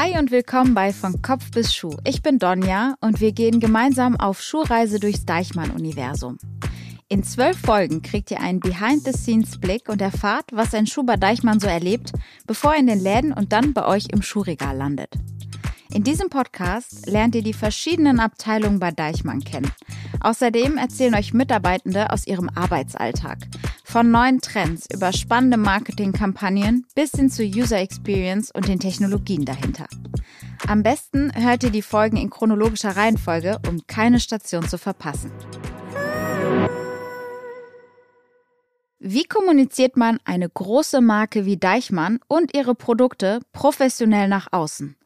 Hi und willkommen bei Von Kopf bis Schuh. Ich bin Donja und wir gehen gemeinsam auf Schuhreise durchs Deichmann-Universum. In zwölf Folgen kriegt ihr einen Behind-the-Scenes-Blick und erfahrt, was ein Schuh bei Deichmann so erlebt, bevor er in den Läden und dann bei euch im Schuhregal landet. In diesem Podcast lernt ihr die verschiedenen Abteilungen bei Deichmann kennen. Außerdem erzählen euch Mitarbeitende aus ihrem Arbeitsalltag. Von neuen Trends über spannende Marketingkampagnen bis hin zu User Experience und den Technologien dahinter. Am besten hört ihr die Folgen in chronologischer Reihenfolge, um keine Station zu verpassen. Wie kommuniziert man eine große Marke wie Deichmann und ihre Produkte professionell nach außen?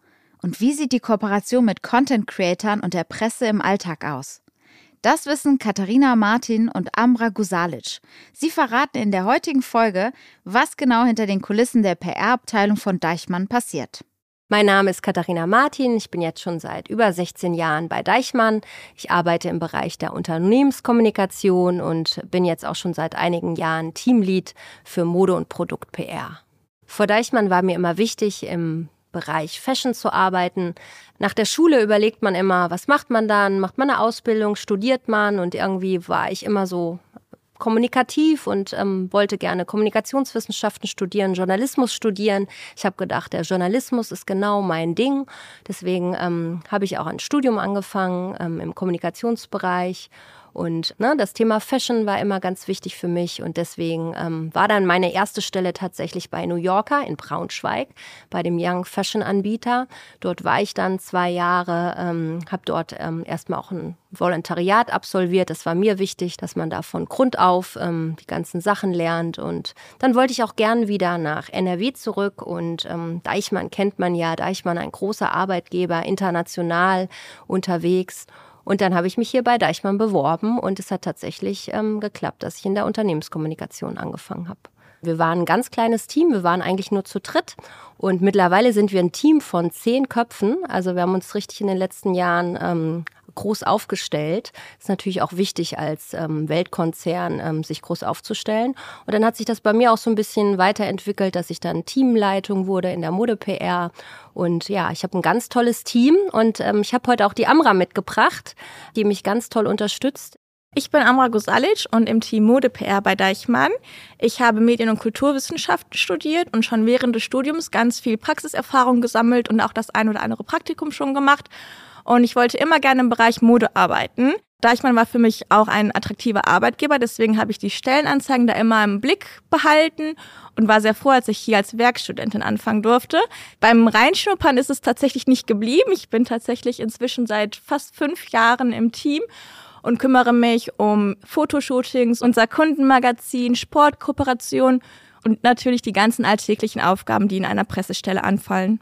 Und wie sieht die Kooperation mit Content-Creatern und der Presse im Alltag aus? Das wissen Katharina Martin und Amra Gusalic. Sie verraten in der heutigen Folge, was genau hinter den Kulissen der PR-Abteilung von Deichmann passiert. Mein Name ist Katharina Martin. Ich bin jetzt schon seit über 16 Jahren bei Deichmann. Ich arbeite im Bereich der Unternehmenskommunikation und bin jetzt auch schon seit einigen Jahren Teamlead für Mode- und Produkt-PR. Vor Deichmann war mir immer wichtig, im Bereich Fashion zu arbeiten. Nach der Schule überlegt man immer, was macht man dann? Macht man eine Ausbildung? Studiert man? Und irgendwie war ich immer so kommunikativ und ähm, wollte gerne Kommunikationswissenschaften studieren, Journalismus studieren. Ich habe gedacht, der Journalismus ist genau mein Ding. Deswegen ähm, habe ich auch ein Studium angefangen ähm, im Kommunikationsbereich und ne, das Thema Fashion war immer ganz wichtig für mich und deswegen ähm, war dann meine erste Stelle tatsächlich bei New Yorker in Braunschweig, bei dem Young Fashion Anbieter. Dort war ich dann zwei Jahre, ähm, habe dort ähm, erstmal auch ein Volontariat absolviert. Das war mir wichtig, dass man da von Grund auf ähm, die ganzen Sachen lernt. Und dann wollte ich auch gern wieder nach NRW zurück. Und ähm, Deichmann kennt man ja, Deichmann ein großer Arbeitgeber, international unterwegs. Und dann habe ich mich hier bei Deichmann beworben und es hat tatsächlich ähm, geklappt, dass ich in der Unternehmenskommunikation angefangen habe. Wir waren ein ganz kleines Team, wir waren eigentlich nur zu dritt und mittlerweile sind wir ein Team von zehn Köpfen. Also wir haben uns richtig in den letzten Jahren ähm, groß aufgestellt. Ist natürlich auch wichtig als ähm, Weltkonzern, ähm, sich groß aufzustellen. Und dann hat sich das bei mir auch so ein bisschen weiterentwickelt, dass ich dann Teamleitung wurde in der Mode-PR. Und ja, ich habe ein ganz tolles Team und ähm, ich habe heute auch die Amra mitgebracht, die mich ganz toll unterstützt. Ich bin Amra Gusalic und im Team Mode PR bei Deichmann. Ich habe Medien- und Kulturwissenschaften studiert und schon während des Studiums ganz viel Praxiserfahrung gesammelt und auch das ein oder andere Praktikum schon gemacht. Und ich wollte immer gerne im Bereich Mode arbeiten. Deichmann war für mich auch ein attraktiver Arbeitgeber, deswegen habe ich die Stellenanzeigen da immer im Blick behalten und war sehr froh, als ich hier als Werkstudentin anfangen durfte. Beim Reinschnuppern ist es tatsächlich nicht geblieben. Ich bin tatsächlich inzwischen seit fast fünf Jahren im Team und kümmere mich um Fotoshootings, unser Kundenmagazin, Sportkooperation und natürlich die ganzen alltäglichen Aufgaben, die in einer Pressestelle anfallen.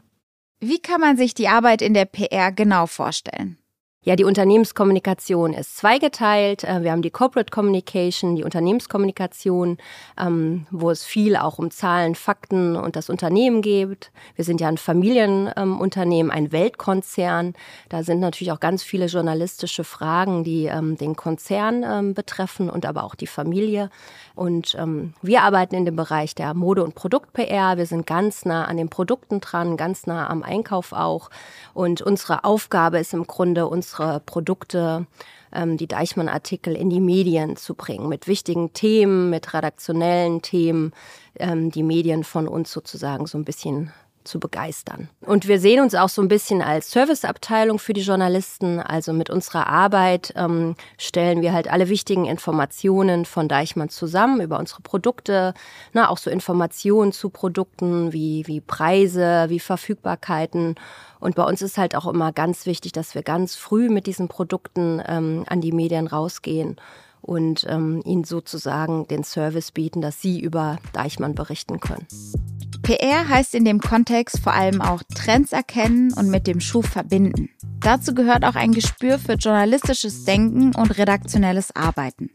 Wie kann man sich die Arbeit in der PR genau vorstellen? Ja, die Unternehmenskommunikation ist zweigeteilt. Äh, wir haben die Corporate Communication, die Unternehmenskommunikation, ähm, wo es viel auch um Zahlen, Fakten und das Unternehmen geht. Wir sind ja ein Familienunternehmen, ein Weltkonzern. Da sind natürlich auch ganz viele journalistische Fragen, die ähm, den Konzern ähm, betreffen und aber auch die Familie. Und wir arbeiten in dem Bereich der Mode- und Produkt-PR. Wir sind ganz nah an den Produkten dran, ganz nah am Einkauf auch. Und unsere Aufgabe ist im Grunde, uns unsere Produkte, ähm, die Deichmann-Artikel in die Medien zu bringen, mit wichtigen Themen, mit redaktionellen Themen, ähm, die Medien von uns sozusagen so ein bisschen zu begeistern. Und wir sehen uns auch so ein bisschen als Serviceabteilung für die Journalisten. Also mit unserer Arbeit ähm, stellen wir halt alle wichtigen Informationen von Deichmann zusammen über unsere Produkte, na, auch so Informationen zu Produkten wie, wie Preise, wie Verfügbarkeiten und bei uns ist halt auch immer ganz wichtig, dass wir ganz früh mit diesen Produkten ähm, an die Medien rausgehen und ähm, ihnen sozusagen den Service bieten, dass sie über Deichmann berichten können. PR heißt in dem Kontext vor allem auch Trends erkennen und mit dem Schuh verbinden. Dazu gehört auch ein Gespür für journalistisches Denken und redaktionelles Arbeiten.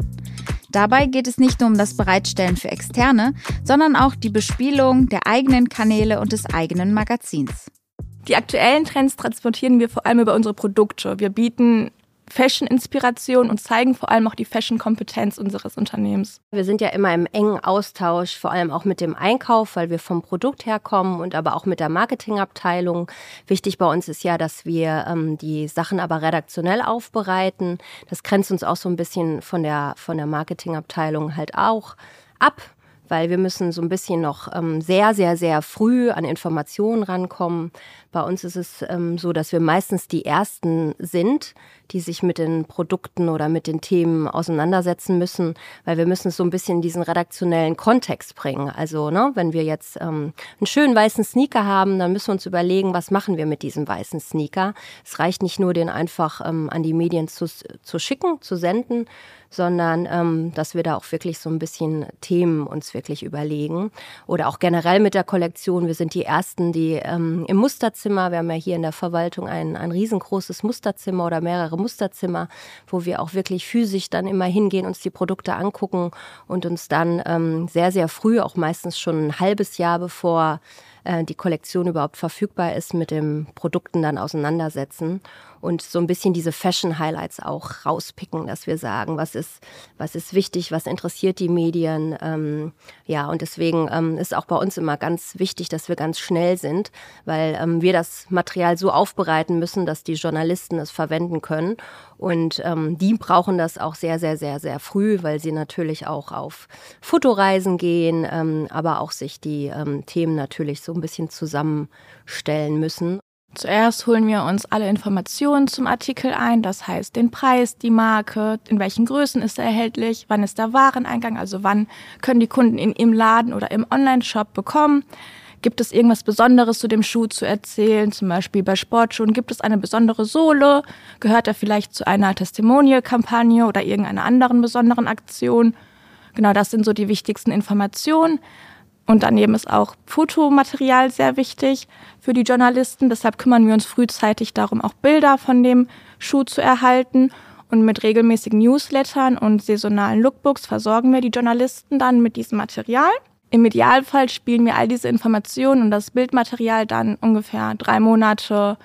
Dabei geht es nicht nur um das Bereitstellen für Externe, sondern auch die Bespielung der eigenen Kanäle und des eigenen Magazins. Die aktuellen Trends transportieren wir vor allem über unsere Produkte. Wir bieten Fashion-Inspiration und zeigen vor allem auch die Fashion-Kompetenz unseres Unternehmens. Wir sind ja immer im engen Austausch, vor allem auch mit dem Einkauf, weil wir vom Produkt herkommen und aber auch mit der Marketingabteilung. Wichtig bei uns ist ja, dass wir ähm, die Sachen aber redaktionell aufbereiten. Das grenzt uns auch so ein bisschen von der, von der Marketingabteilung halt auch ab weil wir müssen so ein bisschen noch ähm, sehr, sehr, sehr früh an Informationen rankommen. Bei uns ist es ähm, so, dass wir meistens die Ersten sind, die sich mit den Produkten oder mit den Themen auseinandersetzen müssen, weil wir müssen es so ein bisschen in diesen redaktionellen Kontext bringen. Also, ne, wenn wir jetzt ähm, einen schönen weißen Sneaker haben, dann müssen wir uns überlegen, was machen wir mit diesem weißen Sneaker. Es reicht nicht nur, den einfach ähm, an die Medien zu, zu schicken, zu senden, sondern ähm, dass wir da auch wirklich so ein bisschen Themen uns wirklich überlegen. Oder auch generell mit der Kollektion. Wir sind die Ersten, die ähm, im Musterzimmer, wir haben ja hier in der Verwaltung ein, ein riesengroßes Musterzimmer oder mehrere Musterzimmer, wo wir auch wirklich physisch dann immer hingehen, uns die Produkte angucken und uns dann ähm, sehr, sehr früh, auch meistens schon ein halbes Jahr bevor äh, die Kollektion überhaupt verfügbar ist, mit den Produkten dann auseinandersetzen und so ein bisschen diese Fashion-Highlights auch rauspicken, dass wir sagen, was ist, was ist wichtig, was interessiert die Medien. Ähm, ja, und deswegen ähm, ist auch bei uns immer ganz wichtig, dass wir ganz schnell sind, weil ähm, wir das Material so aufbereiten müssen, dass die Journalisten es verwenden können. Und ähm, die brauchen das auch sehr, sehr, sehr, sehr früh, weil sie natürlich auch auf Fotoreisen gehen, ähm, aber auch sich die ähm, Themen natürlich so ein bisschen zusammenstellen müssen. Zuerst holen wir uns alle Informationen zum Artikel ein, das heißt den Preis, die Marke, in welchen Größen ist er erhältlich, wann ist der Wareneingang, also wann können die Kunden ihn im Laden oder im Online-Shop bekommen. Gibt es irgendwas Besonderes zu dem Schuh zu erzählen? Zum Beispiel bei Sportschuhen gibt es eine besondere Sohle? Gehört er vielleicht zu einer Testimonial-Kampagne oder irgendeiner anderen besonderen Aktion? Genau, das sind so die wichtigsten Informationen. Und daneben ist auch Fotomaterial sehr wichtig für die Journalisten. Deshalb kümmern wir uns frühzeitig darum, auch Bilder von dem Schuh zu erhalten. Und mit regelmäßigen Newslettern und saisonalen Lookbooks versorgen wir die Journalisten dann mit diesem Material. Im Idealfall spielen wir all diese Informationen und das Bildmaterial dann ungefähr drei Monate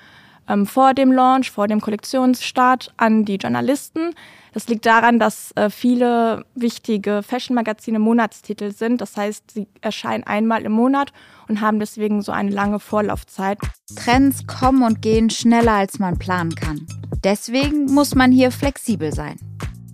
ähm, vor dem Launch, vor dem Kollektionsstart an die Journalisten. Das liegt daran, dass äh, viele wichtige Fashion-Magazine Monatstitel sind. Das heißt, sie erscheinen einmal im Monat und haben deswegen so eine lange Vorlaufzeit. Trends kommen und gehen schneller, als man planen kann. Deswegen muss man hier flexibel sein.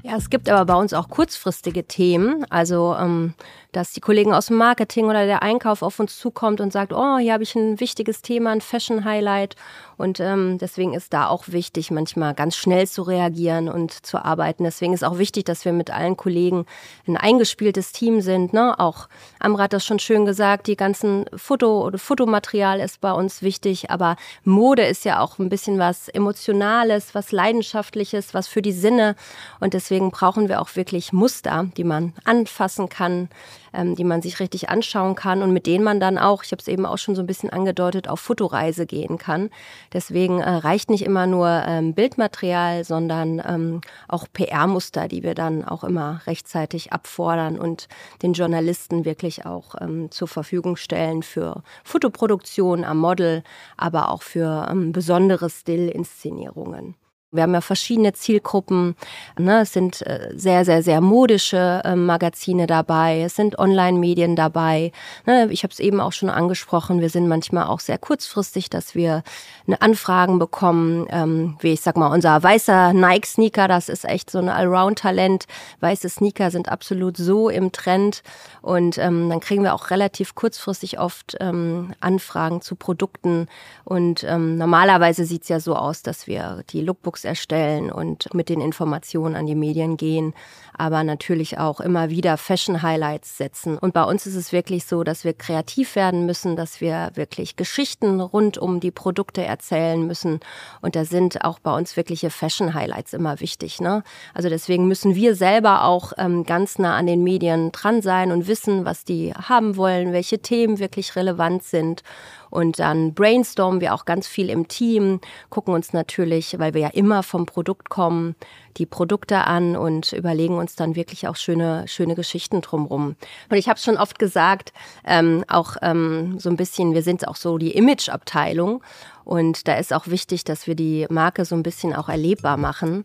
Ja, es gibt aber bei uns auch kurzfristige Themen. Also ähm, dass die Kollegen aus dem Marketing oder der Einkauf auf uns zukommt und sagt, oh, hier habe ich ein wichtiges Thema, ein Fashion-Highlight. Und ähm, deswegen ist da auch wichtig, manchmal ganz schnell zu reagieren und zu arbeiten. Deswegen ist auch wichtig, dass wir mit allen Kollegen ein eingespieltes Team sind. Ne? Auch Amra hat das schon schön gesagt, die ganzen Foto- oder Fotomaterial ist bei uns wichtig, aber Mode ist ja auch ein bisschen was Emotionales, was Leidenschaftliches, was für die Sinne. Und deswegen brauchen wir auch wirklich Muster, die man anfassen kann, ähm, die man sich richtig anschauen kann und mit denen man dann auch, ich habe es eben auch schon so ein bisschen angedeutet, auf Fotoreise gehen kann. Deswegen äh, reicht nicht immer nur ähm, Bildmaterial, sondern ähm, auch PR-Muster, die wir dann auch immer rechtzeitig abfordern und den Journalisten wirklich auch ähm, zur Verfügung stellen für Fotoproduktion am Model, aber auch für ähm, besondere Still-Inszenierungen. Wir haben ja verschiedene Zielgruppen. Ne? Es sind äh, sehr, sehr, sehr modische äh, Magazine dabei. Es sind Online-Medien dabei. Ne? Ich habe es eben auch schon angesprochen. Wir sind manchmal auch sehr kurzfristig, dass wir eine Anfragen bekommen. Ähm, wie ich sag mal, unser weißer Nike-Sneaker, das ist echt so ein Allround-Talent. Weiße Sneaker sind absolut so im Trend. Und ähm, dann kriegen wir auch relativ kurzfristig oft ähm, Anfragen zu Produkten. Und ähm, normalerweise sieht's ja so aus, dass wir die Lookbooks Blogs erstellen und mit den Informationen an die Medien gehen, aber natürlich auch immer wieder Fashion Highlights setzen. Und bei uns ist es wirklich so, dass wir kreativ werden müssen, dass wir wirklich Geschichten rund um die Produkte erzählen müssen. Und da sind auch bei uns wirkliche Fashion Highlights immer wichtig. Ne? Also deswegen müssen wir selber auch ähm, ganz nah an den Medien dran sein und wissen, was die haben wollen, welche Themen wirklich relevant sind Und dann brainstormen wir auch ganz viel im Team, gucken uns natürlich, weil wir ja immer vom Produkt kommen, die Produkte an und überlegen uns dann wirklich auch schöne, schöne Geschichten drumrum. Und ich habe schon oft gesagt, ähm, auch ähm, so ein bisschen, wir sind auch so die Image-Abteilung. Und da ist auch wichtig, dass wir die Marke so ein bisschen auch erlebbar machen.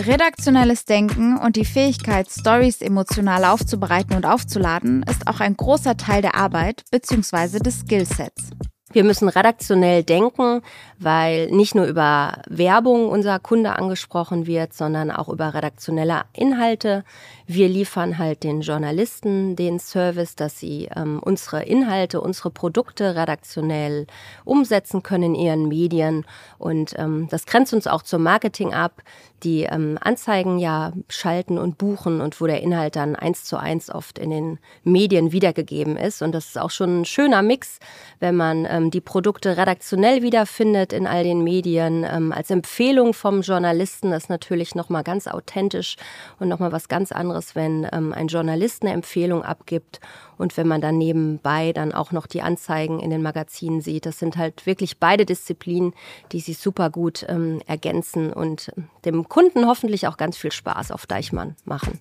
Redaktionelles Denken und die Fähigkeit, Stories emotional aufzubereiten und aufzuladen, ist auch ein großer Teil der Arbeit bzw. des Skillsets. Wir müssen redaktionell denken, weil nicht nur über Werbung unser Kunde angesprochen wird, sondern auch über redaktionelle Inhalte. Wir liefern halt den Journalisten den Service, dass sie ähm, unsere Inhalte, unsere Produkte redaktionell umsetzen können in ihren Medien. Und ähm, das grenzt uns auch zum Marketing ab die ähm, Anzeigen ja schalten und buchen und wo der Inhalt dann eins zu eins oft in den Medien wiedergegeben ist. Und das ist auch schon ein schöner Mix, wenn man ähm, die Produkte redaktionell wiederfindet in all den Medien. Ähm, als Empfehlung vom Journalisten ist natürlich nochmal ganz authentisch und nochmal was ganz anderes, wenn ähm, ein Journalist eine Empfehlung abgibt und wenn man dann nebenbei dann auch noch die Anzeigen in den Magazinen sieht, das sind halt wirklich beide Disziplinen, die sich super gut ähm, ergänzen und dem Kunden hoffentlich auch ganz viel Spaß auf Deichmann machen.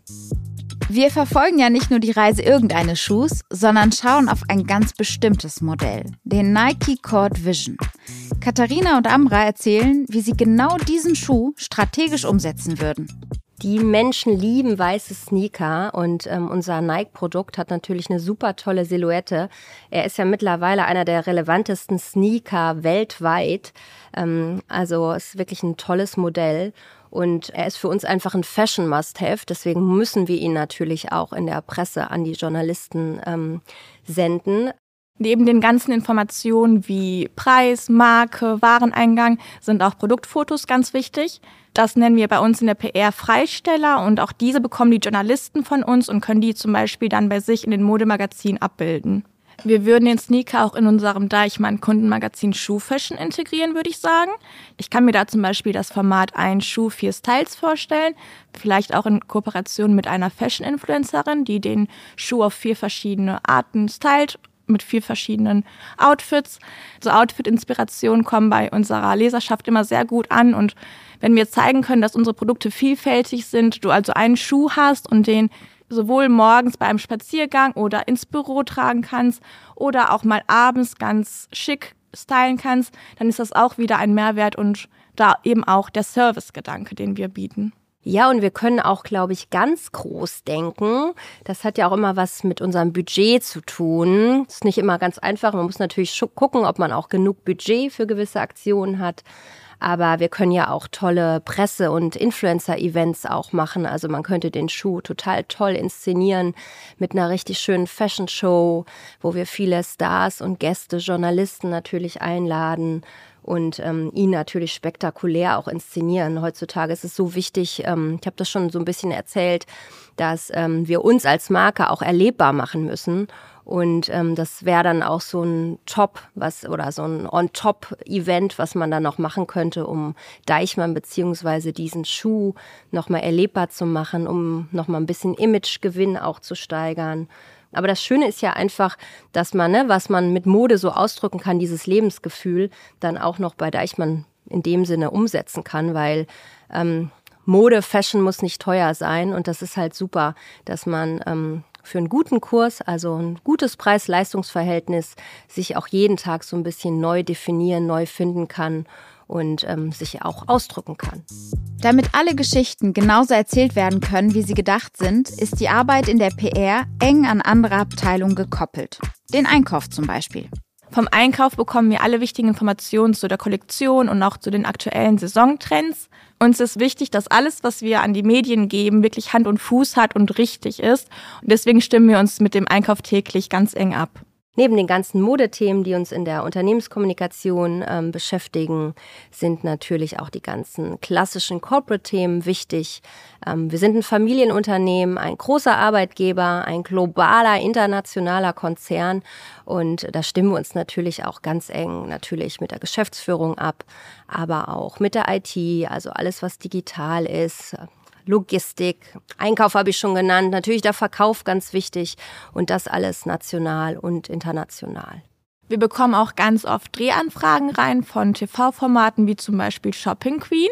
Wir verfolgen ja nicht nur die Reise irgendeines Schuhs, sondern schauen auf ein ganz bestimmtes Modell, den Nike Cord Vision. Katharina und Amra erzählen, wie sie genau diesen Schuh strategisch umsetzen würden. Die Menschen lieben weiße Sneaker und ähm, unser Nike-Produkt hat natürlich eine super tolle Silhouette. Er ist ja mittlerweile einer der relevantesten Sneaker weltweit. Ähm, also ist wirklich ein tolles Modell. Und er ist für uns einfach ein Fashion-Must-Have. Deswegen müssen wir ihn natürlich auch in der Presse an die Journalisten ähm, senden. Neben den ganzen Informationen wie Preis, Marke, Wareneingang sind auch Produktfotos ganz wichtig. Das nennen wir bei uns in der PR Freisteller und auch diese bekommen die Journalisten von uns und können die zum Beispiel dann bei sich in den Modemagazinen abbilden. Wir würden den Sneaker auch in unserem Deichmann Kundenmagazin Schuh Fashion integrieren, würde ich sagen. Ich kann mir da zum Beispiel das Format ein Schuh, vier Styles vorstellen. Vielleicht auch in Kooperation mit einer Fashion-Influencerin, die den Schuh auf vier verschiedene Arten stylt mit vier verschiedenen Outfits. So Outfit-Inspirationen kommen bei unserer Leserschaft immer sehr gut an und wenn wir zeigen können, dass unsere Produkte vielfältig sind, du also einen Schuh hast und den sowohl morgens bei einem Spaziergang oder ins Büro tragen kannst oder auch mal abends ganz schick stylen kannst, dann ist das auch wieder ein Mehrwert und da eben auch der Servicegedanke, den wir bieten. Ja, und wir können auch, glaube ich, ganz groß denken. Das hat ja auch immer was mit unserem Budget zu tun. Ist nicht immer ganz einfach. Man muss natürlich gucken, ob man auch genug Budget für gewisse Aktionen hat. Aber wir können ja auch tolle Presse- und Influencer-Events auch machen. Also man könnte den Schuh total toll inszenieren mit einer richtig schönen Fashion-Show, wo wir viele Stars und Gäste, Journalisten natürlich einladen und ähm, ihn natürlich spektakulär auch inszenieren. Heutzutage ist es so wichtig, ähm, ich habe das schon so ein bisschen erzählt, dass ähm, wir uns als Marke auch erlebbar machen müssen. Und ähm, das wäre dann auch so ein Top, was oder so ein On-Top-Event, was man dann noch machen könnte, um Deichmann beziehungsweise diesen Schuh nochmal erlebbar zu machen, um nochmal ein bisschen Imagegewinn auch zu steigern. Aber das Schöne ist ja einfach, dass man, ne, was man mit Mode so ausdrücken kann, dieses Lebensgefühl, dann auch noch bei Deichmann in dem Sinne umsetzen kann, weil ähm, Mode, Fashion muss nicht teuer sein und das ist halt super, dass man ähm, für einen guten Kurs, also ein gutes Preis-Leistungs-Verhältnis, sich auch jeden Tag so ein bisschen neu definieren, neu finden kann und ähm, sich auch ausdrücken kann. Damit alle Geschichten genauso erzählt werden können, wie sie gedacht sind, ist die Arbeit in der PR eng an andere Abteilungen gekoppelt. Den Einkauf zum Beispiel. Vom Einkauf bekommen wir alle wichtigen Informationen zu der Kollektion und auch zu den aktuellen Saisontrends. Uns ist wichtig, dass alles, was wir an die Medien geben, wirklich Hand und Fuß hat und richtig ist. Und deswegen stimmen wir uns mit dem Einkauf täglich ganz eng ab. Neben den ganzen Modethemen, die uns in der Unternehmenskommunikation ähm, beschäftigen, sind natürlich auch die ganzen klassischen Corporate-Themen wichtig. Ähm, wir sind ein Familienunternehmen, ein großer Arbeitgeber, ein globaler, internationaler Konzern und da stimmen wir uns natürlich auch ganz eng natürlich mit der Geschäftsführung ab, aber auch mit der IT, also alles, was digital ist, Logistik, Einkauf habe ich schon genannt, natürlich der Verkauf ganz wichtig und das alles national und international. Wir bekommen auch ganz oft Drehanfragen rein von TV-Formaten wie zum Beispiel Shopping Queen.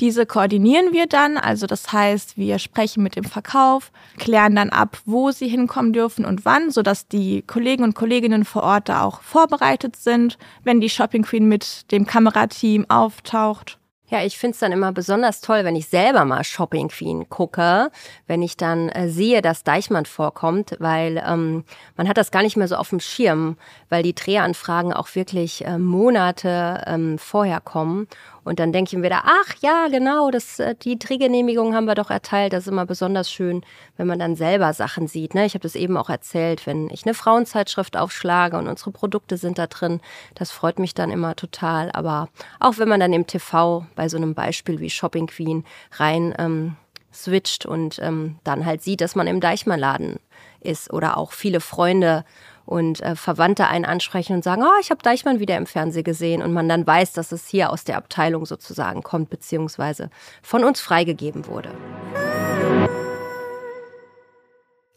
Diese koordinieren wir dann, also das heißt, wir sprechen mit dem Verkauf, klären dann ab, wo sie hinkommen dürfen und wann, sodass die Kollegen und Kolleginnen vor Ort da auch vorbereitet sind, wenn die Shopping Queen mit dem Kamerateam auftaucht. Ja, ich finde es dann immer besonders toll, wenn ich selber mal Shopping Queen gucke, wenn ich dann äh, sehe, dass Deichmann vorkommt, weil ähm, man hat das gar nicht mehr so auf dem Schirm, weil die Drehanfragen auch wirklich äh, Monate ähm, vorher kommen. Und dann denke ich mir wieder, ach ja, genau, das, äh, die Drehgenehmigung haben wir doch erteilt. Das ist immer besonders schön, wenn man dann selber Sachen sieht. Ne? Ich habe das eben auch erzählt, wenn ich eine Frauenzeitschrift aufschlage und unsere Produkte sind da drin, das freut mich dann immer total. Aber auch wenn man dann im TV bei so einem Beispiel wie Shopping Queen rein ähm, switcht und ähm, dann halt sieht, dass man im Deichmann-Laden ist oder auch viele Freunde und äh, Verwandte einen ansprechen und sagen, oh, ich habe Deichmann wieder im Fernsehen gesehen und man dann weiß, dass es hier aus der Abteilung sozusagen kommt, beziehungsweise von uns freigegeben wurde.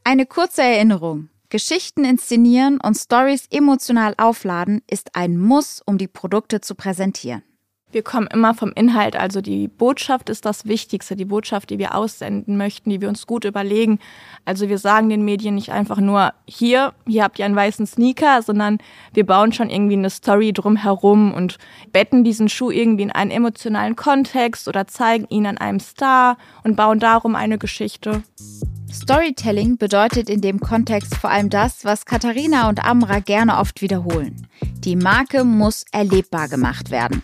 Eine kurze Erinnerung. Geschichten inszenieren und Stories emotional aufladen ist ein Muss, um die Produkte zu präsentieren. Wir kommen immer vom Inhalt, also die Botschaft ist das Wichtigste, die Botschaft, die wir aussenden möchten, die wir uns gut überlegen. Also wir sagen den Medien nicht einfach nur, hier, hier habt ihr einen weißen Sneaker, sondern wir bauen schon irgendwie eine Story drumherum und betten diesen Schuh irgendwie in einen emotionalen Kontext oder zeigen ihn an einem Star und bauen darum eine Geschichte. Storytelling bedeutet in dem Kontext vor allem das, was Katharina und Amra gerne oft wiederholen. Die Marke muss erlebbar gemacht werden.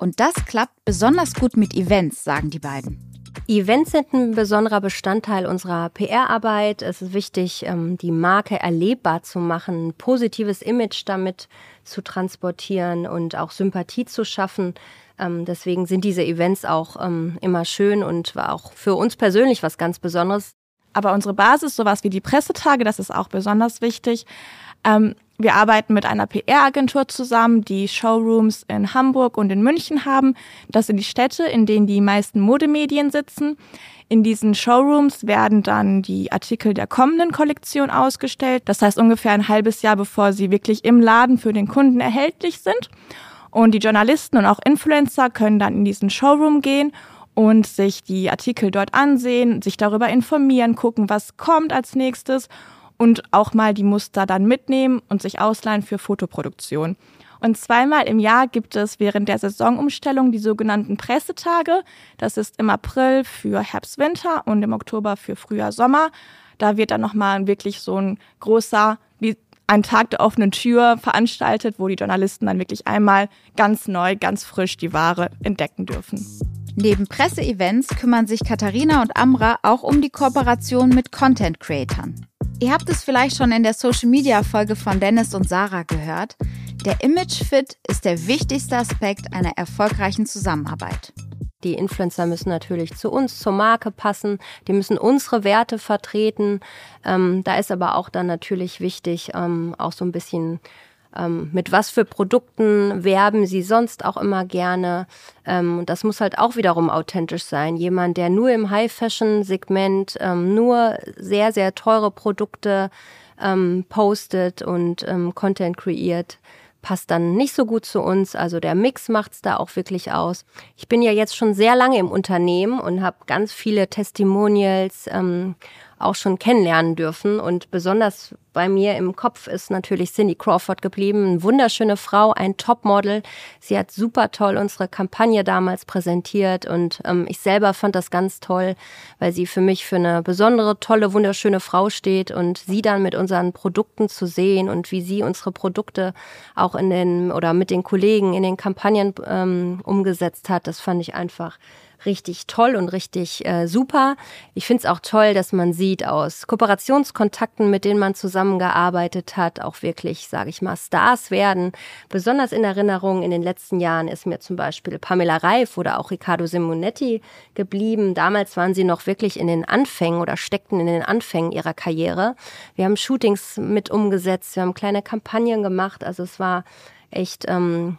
Und das klappt besonders gut mit Events, sagen die beiden. Events sind ein besonderer Bestandteil unserer PR-Arbeit. Es ist wichtig, ähm, die Marke erlebbar zu machen, ein positives Image damit zu transportieren und auch Sympathie zu schaffen. Ähm, deswegen sind diese Events auch ähm, immer schön und war auch für uns persönlich was ganz Besonderes. Aber unsere Basis, sowas wie die Pressetage, das ist auch besonders wichtig. Wir arbeiten mit einer PR-Agentur zusammen, die Showrooms in Hamburg und in München haben. Das sind die Städte, in denen die meisten Modemedien sitzen. In diesen Showrooms werden dann die Artikel der kommenden Kollektion ausgestellt. Das heißt ungefähr ein halbes Jahr, bevor sie wirklich im Laden für den Kunden erhältlich sind. Und die Journalisten und auch Influencer können dann in diesen Showroom gehen und sich die Artikel dort ansehen, sich darüber informieren, gucken, was kommt als nächstes und auch mal die Muster dann mitnehmen und sich ausleihen für Fotoproduktion. Und zweimal im Jahr gibt es während der Saisonumstellung die sogenannten Pressetage. Das ist im April für Herbst-Winter und im Oktober für Frühjahr-Sommer. Da wird dann nochmal wirklich so ein großer, wie ein Tag der offenen Tür veranstaltet, wo die Journalisten dann wirklich einmal ganz neu, ganz frisch die Ware entdecken dürfen. Neben Presseevents kümmern sich Katharina und Amra auch um die Kooperation mit Content-Creatern. Ihr habt es vielleicht schon in der Social-Media-Folge von Dennis und Sarah gehört. Der Image-Fit ist der wichtigste Aspekt einer erfolgreichen Zusammenarbeit. Die Influencer müssen natürlich zu uns, zur Marke passen. Die müssen unsere Werte vertreten. Ähm, da ist aber auch dann natürlich wichtig, ähm, auch so ein bisschen ähm, mit was für Produkten werben sie sonst auch immer gerne. Ähm, das muss halt auch wiederum authentisch sein. Jemand, der nur im High-Fashion-Segment ähm, nur sehr, sehr teure Produkte ähm, postet und ähm, Content kreiert, passt dann nicht so gut zu uns. Also der Mix macht's da auch wirklich aus. Ich bin ja jetzt schon sehr lange im Unternehmen und habe ganz viele Testimonials ähm, auch schon kennenlernen dürfen. Und besonders bei mir im Kopf ist natürlich Cindy Crawford geblieben. Eine wunderschöne Frau, ein Topmodel. Sie hat super toll unsere Kampagne damals präsentiert und ähm, ich selber fand das ganz toll, weil sie für mich für eine besondere, tolle, wunderschöne Frau steht und sie dann mit unseren Produkten zu sehen und wie sie unsere Produkte auch in den oder mit den Kollegen in den Kampagnen ähm, umgesetzt hat, das fand ich einfach richtig toll und richtig äh, super. Ich finde es auch toll, dass man sieht aus Kooperationskontakten, mit denen man zusammengearbeitet hat, auch wirklich, sage ich mal, Stars werden. Besonders in Erinnerung in den letzten Jahren ist mir zum Beispiel Pamela Reif oder auch Riccardo Simonetti geblieben. Damals waren sie noch wirklich in den Anfängen oder steckten in den Anfängen ihrer Karriere. Wir haben Shootings mit umgesetzt, wir haben kleine Kampagnen gemacht. Also es war echt ähm,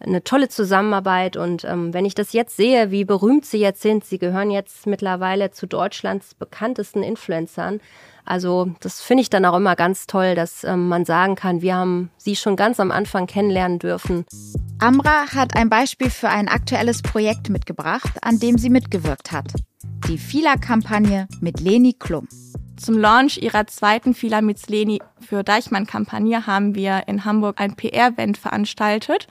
eine tolle Zusammenarbeit. Und ähm, wenn ich das jetzt sehe, wie berühmt sie jetzt sind, sie gehören jetzt mittlerweile zu Deutschlands bekanntesten Influencern. Also das finde ich dann auch immer ganz toll, dass ähm, man sagen kann, wir haben sie schon ganz am Anfang kennenlernen dürfen. Amra hat ein Beispiel für ein aktuelles Projekt mitgebracht, an dem sie mitgewirkt hat. Die Fila-Kampagne mit Leni Klum. Zum Launch ihrer zweiten Fila mit Leni für Deichmann-Kampagne haben wir in Hamburg ein PR-Event veranstaltet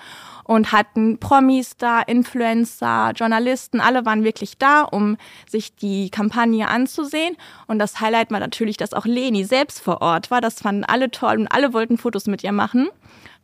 und hatten Promis da, Influencer, Journalisten, alle waren wirklich da, um sich die Kampagne anzusehen. Und das Highlight war natürlich, dass auch Leni selbst vor Ort war. Das fanden alle toll und alle wollten Fotos mit ihr machen.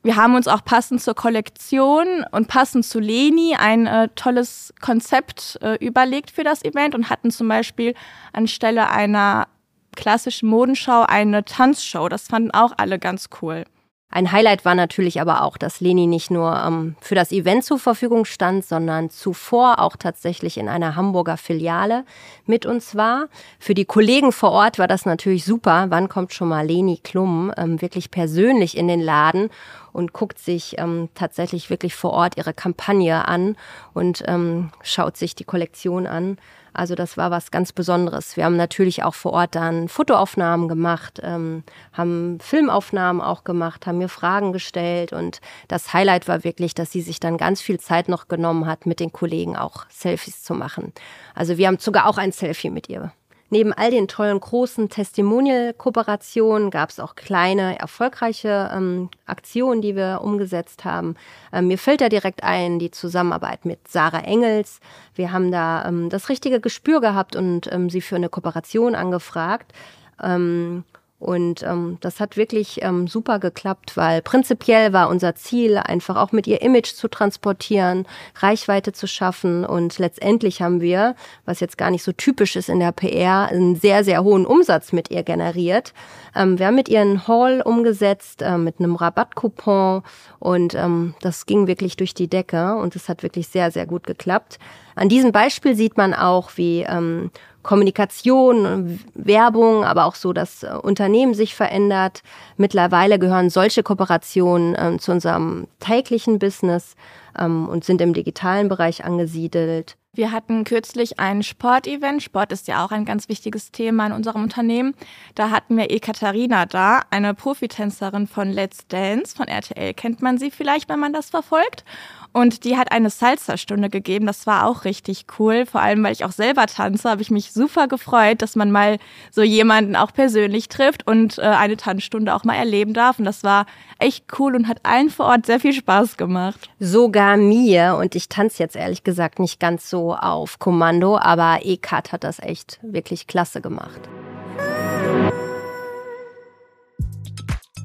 Wir haben uns auch passend zur Kollektion und passend zu Leni ein äh, tolles Konzept äh, überlegt für das Event und hatten zum Beispiel anstelle einer klassischen Modenschau eine Tanzshow. Das fanden auch alle ganz cool. Ein Highlight war natürlich aber auch, dass Leni nicht nur ähm, für das Event zur Verfügung stand, sondern zuvor auch tatsächlich in einer Hamburger Filiale mit uns war. Für die Kollegen vor Ort war das natürlich super. Wann kommt schon mal Leni Klum ähm, wirklich persönlich in den Laden und guckt sich ähm, tatsächlich wirklich vor Ort ihre Kampagne an und ähm, schaut sich die Kollektion an. Also das war was ganz Besonderes. Wir haben natürlich auch vor Ort dann Fotoaufnahmen gemacht, ähm, haben Filmaufnahmen auch gemacht, haben mir Fragen gestellt und das Highlight war wirklich, dass sie sich dann ganz viel Zeit noch genommen hat, mit den Kollegen auch Selfies zu machen. Also wir haben sogar auch ein Selfie mit ihr Neben all den tollen großen Testimonial-Kooperationen gab es auch kleine, erfolgreiche ähm, Aktionen, die wir umgesetzt haben. Ähm, mir fällt da direkt ein die Zusammenarbeit mit Sarah Engels. Wir haben da ähm, das richtige Gespür gehabt und ähm, sie für eine Kooperation angefragt. Ähm, und ähm, das hat wirklich ähm, super geklappt, weil prinzipiell war unser Ziel, einfach auch mit ihr Image zu transportieren, Reichweite zu schaffen. Und letztendlich haben wir, was jetzt gar nicht so typisch ist in der PR, einen sehr, sehr hohen Umsatz mit ihr generiert. Ähm, wir haben mit ihr einen Haul umgesetzt äh, mit einem Rabattcoupon und ähm, das ging wirklich durch die Decke und es hat wirklich sehr, sehr gut geklappt. An diesem Beispiel sieht man auch, wie ähm, Kommunikation, Werbung, aber auch so, dass äh, Unternehmen sich verändert. Mittlerweile gehören solche Kooperationen ähm, zu unserem täglichen Business ähm, und sind im digitalen Bereich angesiedelt. Wir hatten kürzlich ein Sportevent. Sport ist ja auch ein ganz wichtiges Thema in unserem Unternehmen. Da hatten wir Ekaterina da, eine Profitänzerin von Let's Dance von RTL. Kennt man sie vielleicht, wenn man das verfolgt? Und die hat eine Salsa-Stunde gegeben. Das war auch richtig cool. Vor allem, weil ich auch selber tanze, habe ich mich super gefreut, dass man mal so jemanden auch persönlich trifft und äh, eine Tanzstunde auch mal erleben darf. Und das war echt cool und hat allen vor Ort sehr viel Spaß gemacht. Sogar mir. Und ich tanze jetzt ehrlich gesagt nicht ganz so auf Kommando, aber Ekat hat das echt wirklich klasse gemacht.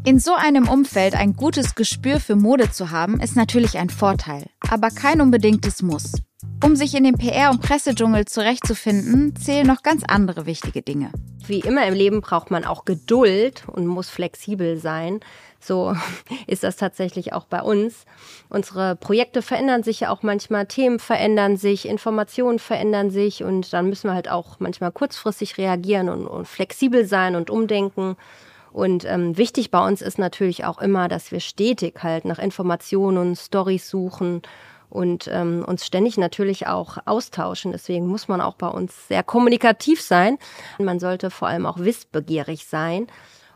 In so einem Umfeld ein gutes Gespür für Mode zu haben, ist natürlich ein Vorteil, aber kein unbedingtes Muss. Um sich in dem PR- und Pressedschungel zurechtzufinden, zählen noch ganz andere wichtige Dinge. Wie immer im Leben braucht man auch Geduld und muss flexibel sein. So ist das tatsächlich auch bei uns. Unsere Projekte verändern sich ja auch manchmal, Themen verändern sich, Informationen verändern sich und dann müssen wir halt auch manchmal kurzfristig reagieren und, und flexibel sein und umdenken. Und ähm, wichtig bei uns ist natürlich auch immer, dass wir stetig halt nach Informationen und Stories suchen und ähm, uns ständig natürlich auch austauschen. Deswegen muss man auch bei uns sehr kommunikativ sein. Man sollte vor allem auch wissbegierig sein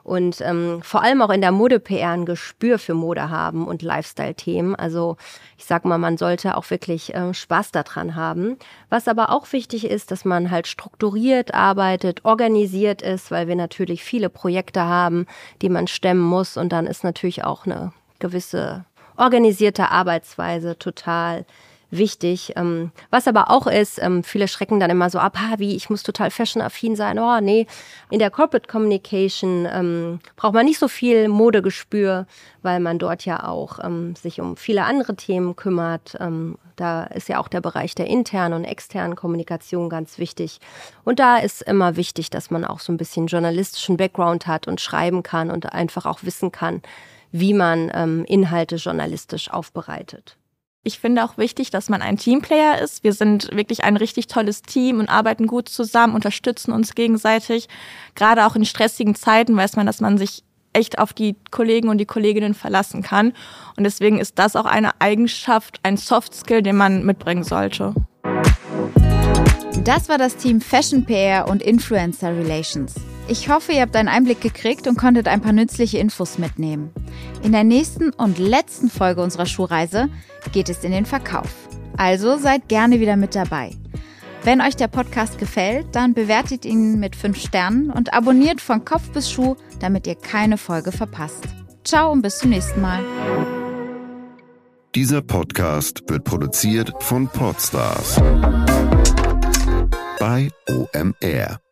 und ähm, vor allem auch in der Mode-PR ein Gespür für Mode haben und Lifestyle-Themen. Also ich sag mal, man sollte auch wirklich äh, Spaß daran haben. Was aber auch wichtig ist, dass man halt strukturiert arbeitet, organisiert ist, weil wir natürlich viele Projekte haben, die man stemmen muss und dann ist natürlich auch eine gewisse organisierte Arbeitsweise total wichtig. Ähm, was aber auch ist, ähm, viele schrecken dann immer so ab, wie, ich muss total fashion-affin sein. Oh, nee. In der Corporate Communication ähm, braucht man nicht so viel Modegespür, weil man dort ja auch ähm, sich um viele andere Themen kümmert. Ähm, da ist ja auch der Bereich der internen und externen Kommunikation ganz wichtig. Und da ist immer wichtig, dass man auch so ein bisschen journalistischen Background hat und schreiben kann und einfach auch wissen kann, wie man ähm, Inhalte journalistisch aufbereitet. Ich finde auch wichtig, dass man ein Teamplayer ist. Wir sind wirklich ein richtig tolles Team und arbeiten gut zusammen, unterstützen uns gegenseitig. Gerade auch in stressigen Zeiten weiß man, dass man sich echt auf die Kollegen und die Kolleginnen verlassen kann. Und deswegen ist das auch eine Eigenschaft, ein Soft Skill, den man mitbringen sollte. Das war das Team Fashion PR und Influencer Relations. Ich hoffe, ihr habt einen Einblick gekriegt und konntet ein paar nützliche Infos mitnehmen. In der nächsten und letzten Folge unserer Schuhreise geht es in den Verkauf. Also seid gerne wieder mit dabei. Wenn euch der Podcast gefällt, dann bewertet ihn mit 5 Sternen und abonniert von Kopf bis Schuh, damit ihr keine Folge verpasst. Ciao und bis zum nächsten Mal. Dieser Podcast wird produziert von Podstars bei OMR.